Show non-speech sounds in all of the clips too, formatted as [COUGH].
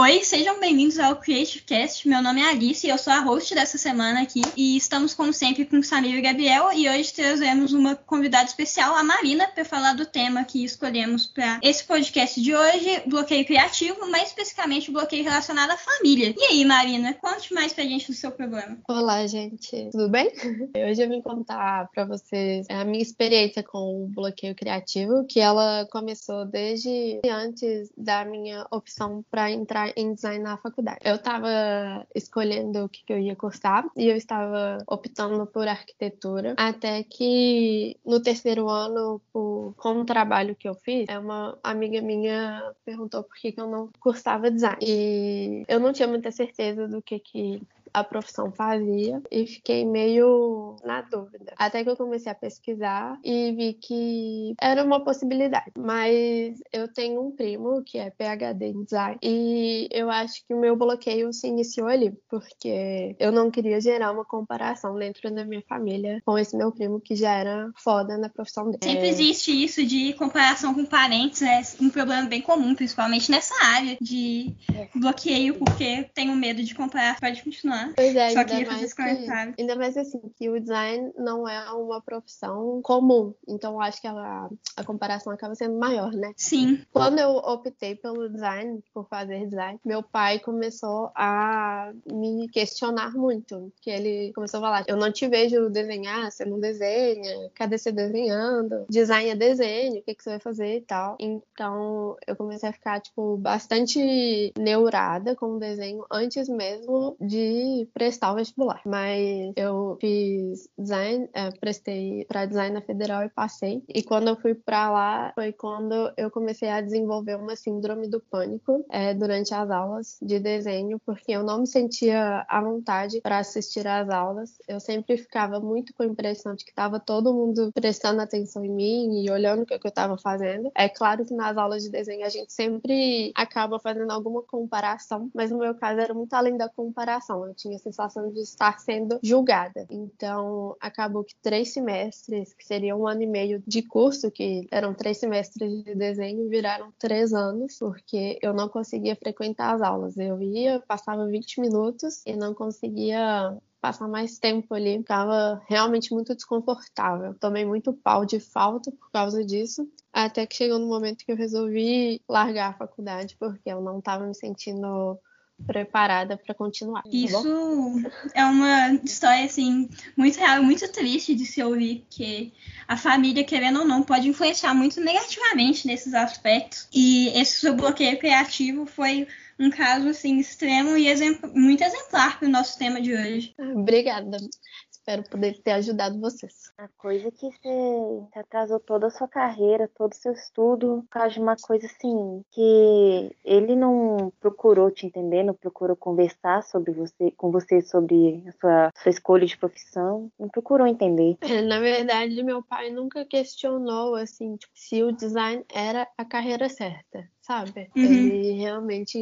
Oi, sejam bem-vindos ao Creative Cast. Meu nome é Alice e eu sou a host dessa semana aqui. E estamos, como sempre, com Samir e Gabriel. E hoje trazemos uma convidada especial, a Marina, para falar do tema que escolhemos para esse podcast de hoje: bloqueio criativo, mais especificamente bloqueio relacionado à família. E aí, Marina, conte mais pra gente do seu problema. Olá, gente. Tudo bem? [LAUGHS] Hoje eu vim contar para vocês a minha experiência com o bloqueio criativo, que ela começou desde antes da minha opção para entrar em design na faculdade. Eu estava escolhendo o que, que eu ia cursar e eu estava optando por arquitetura, até que no terceiro ano, por, com o trabalho que eu fiz, é uma amiga minha perguntou por que, que eu não cursava design. E eu não tinha muita certeza do que, que a profissão fazia e fiquei meio na dúvida. Até que eu comecei a pesquisar e vi que era uma possibilidade. Mas eu tenho um primo que é PhD em design e eu acho que o meu bloqueio se iniciou ali, porque eu não queria gerar uma comparação dentro da minha família com esse meu primo que já era foda na profissão dele. Sempre é... existe isso de comparação com parentes, é um problema bem comum, principalmente nessa área de é. bloqueio, porque tenho medo de comparar. Pode continuar. Pois é, Só ainda mais que, ainda mais assim, que o design não é uma profissão comum. Então acho que a, a comparação acaba sendo maior, né? Sim. Quando eu optei pelo design, por fazer design, meu pai começou a me questionar muito. Que ele começou a falar: Eu não te vejo desenhar, você não desenha, cadê você desenhando? Design é desenho, o que, que você vai fazer e tal. Então eu comecei a ficar, tipo, bastante neurada com o desenho antes mesmo de prestar o vestibular. Mas eu fiz design, é, prestei para design na federal e passei. E quando eu fui para lá, foi quando eu comecei a desenvolver uma síndrome do pânico é, durante as aulas de desenho, porque eu não me sentia à vontade para assistir às aulas. Eu sempre ficava muito com a impressão de que estava todo mundo prestando atenção em mim e olhando o que eu estava fazendo. É claro que nas aulas de desenho a gente sempre acaba fazendo alguma comparação, mas no meu caso era muito além da comparação. Eu tinha a sensação de estar sendo julgada. Então, acabou que três semestres, que seria um ano e meio de curso, que eram três semestres de desenho, viraram três anos, porque eu não conseguia frequentar as aulas. Eu ia, passava 20 minutos e não conseguia passar mais tempo ali, ficava realmente muito desconfortável. Tomei muito pau de falta por causa disso, até que chegou no momento que eu resolvi largar a faculdade, porque eu não estava me sentindo preparada para continuar. Tá Isso é uma história assim muito real, muito triste de se ouvir que a família querendo ou não pode influenciar muito negativamente nesses aspectos. E esse seu bloqueio criativo foi um caso assim extremo e exemplo, muito exemplar para o nosso tema de hoje. Obrigada. Espero poder ter ajudado vocês. A coisa que você atrasou toda a sua carreira, todo o seu estudo, por causa de uma coisa assim, que ele não procurou te entender, não procurou conversar sobre você, com você sobre a sua, sua escolha de profissão, não procurou entender. [LAUGHS] Na verdade, meu pai nunca questionou assim, tipo, se o design era a carreira certa sabe? Uhum. Ele realmente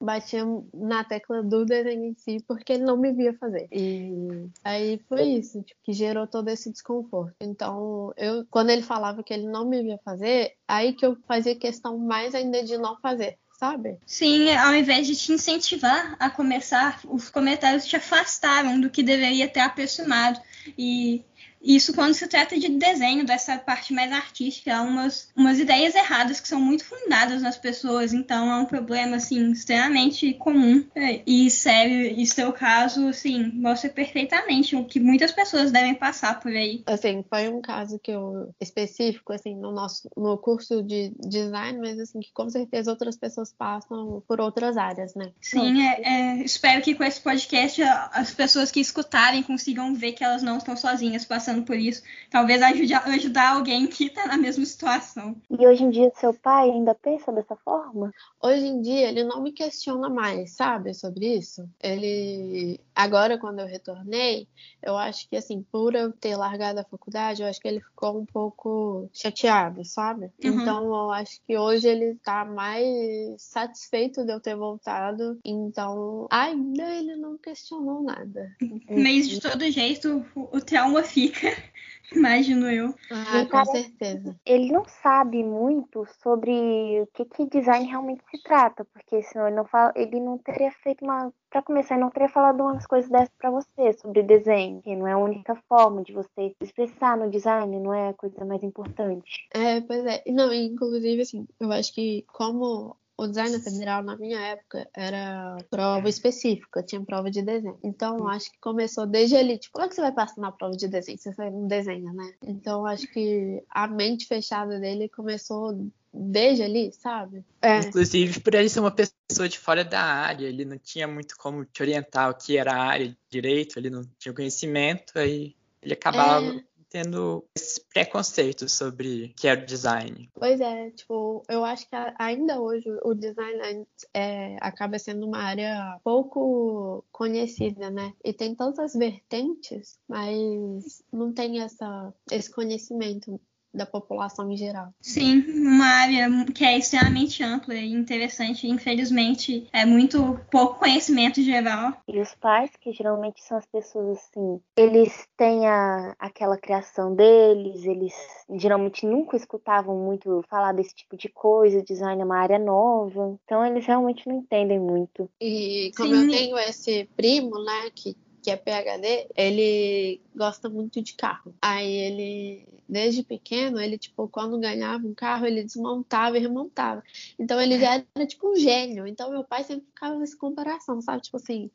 batia na tecla do desenho em si porque ele não me via fazer. E aí foi isso, tipo, que gerou todo esse desconforto. Então, eu quando ele falava que ele não me via fazer, aí que eu fazia questão mais ainda de não fazer. Sabe? Sim, ao invés de te incentivar a começar, os comentários te afastaram do que deveria ter aproximado. E isso quando se trata de desenho, dessa parte mais artística, há umas, umas ideias erradas que são muito fundadas nas pessoas, então é um problema, assim, extremamente comum é, e sério, e seu caso, assim, mostra perfeitamente o que muitas pessoas devem passar por aí. Assim, foi um caso que eu, específico, assim, no nosso, no curso de design, mas, assim, que com certeza outras pessoas passam por outras áreas, né? Sim, é, é, espero que com esse podcast as pessoas que escutarem consigam ver que elas não estão sozinhas passando por isso. Talvez ajude a ajudar alguém que está na mesma situação. E hoje em dia seu pai ainda pensa dessa forma? Hoje em dia ele não me questiona mais, sabe, sobre isso. Ele agora quando eu retornei, eu acho que assim, por eu ter largado a faculdade, eu acho que ele ficou um pouco chateado, sabe? Uhum. Então eu acho que hoje ele tá mais satisfeito de eu ter voltado. Então, ainda ele não questionou nada. Mas de todo jeito, o trauma fica. Época. [LAUGHS] Imagino eu. Ah, com certeza. Ele não sabe muito sobre o que, que design realmente se trata, porque senão ele não fala, ele não teria feito uma. Para começar, ele não teria falado umas coisas dessas para você sobre desenho, que não é a única forma de você expressar no design, não é a coisa mais importante. É, pois é. Não, inclusive, assim, eu acho que como o design federal na minha época era prova específica, tinha prova de desenho. Então acho que começou desde ali, tipo, como é que você vai passar na prova de desenho? Você não desenha, né? Então acho que a mente fechada dele começou desde ali, sabe? É. Inclusive por ele ser uma pessoa de fora da área, ele não tinha muito como te orientar o que era a área de direito, ele não tinha conhecimento, aí ele acabava é tendo esse preconceito sobre que é o design. Pois é, tipo, eu acho que ainda hoje o design é, acaba sendo uma área pouco conhecida, né? E tem tantas vertentes, mas não tem essa, esse conhecimento da população em geral. Sim, uma área que é extremamente ampla e interessante. Infelizmente, é muito pouco conhecimento geral. E os pais, que geralmente são as pessoas assim, eles têm a, aquela criação deles, eles geralmente nunca escutavam muito falar desse tipo de coisa, design é uma área nova, então eles realmente não entendem muito. E como Sim. eu tenho esse primo, né, que que é PhD, ele gosta muito de carro. Aí ele, desde pequeno, ele, tipo, quando ganhava um carro, ele desmontava e remontava. Então ele já era, tipo, um gênio. Então meu pai sempre ficava nessa comparação, sabe? Tipo assim,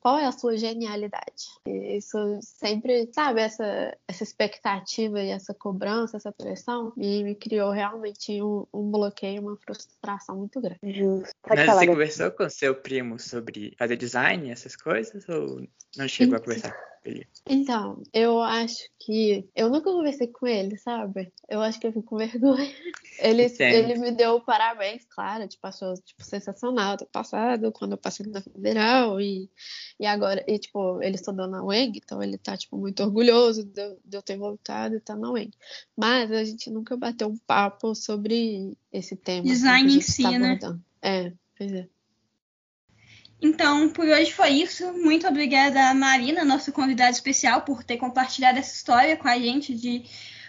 qual é a sua genialidade? E isso sempre, sabe, essa, essa expectativa e essa cobrança, essa pressão, me, me criou realmente um, um, bloqueio, uma frustração muito grande. Justo. Mas você conversou com seu primo sobre fazer design, essas coisas, ou não chegou a conversar? Então, eu acho que. Eu nunca conversei com ele, sabe? Eu acho que eu fico com vergonha. Ele, ele me deu parabéns, claro, tipo, achou tipo, sensacional do passado, quando eu passei na federal, e, e agora, e tipo, ele estudou na UENG, então ele tá, tipo, muito orgulhoso de eu, de eu ter voltado e tá na UENG. Mas a gente nunca bateu um papo sobre esse tema. Assim, Design em si, tá né? É, pois é. Então, por hoje foi isso. Muito obrigada, Marina, nossa convidada especial, por ter compartilhado essa história com a gente de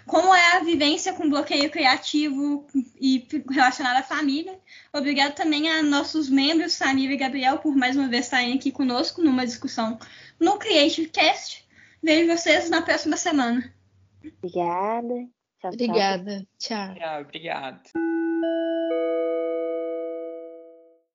como é a vivência com bloqueio criativo e relacionado à família. Obrigada também a nossos membros, Samira e Gabriel, por mais uma vez estarem aqui conosco numa discussão no Creative Cast. Vejo vocês na próxima semana. Obrigada. Tchau, Obrigada. Tchau. Tchau, obrigado.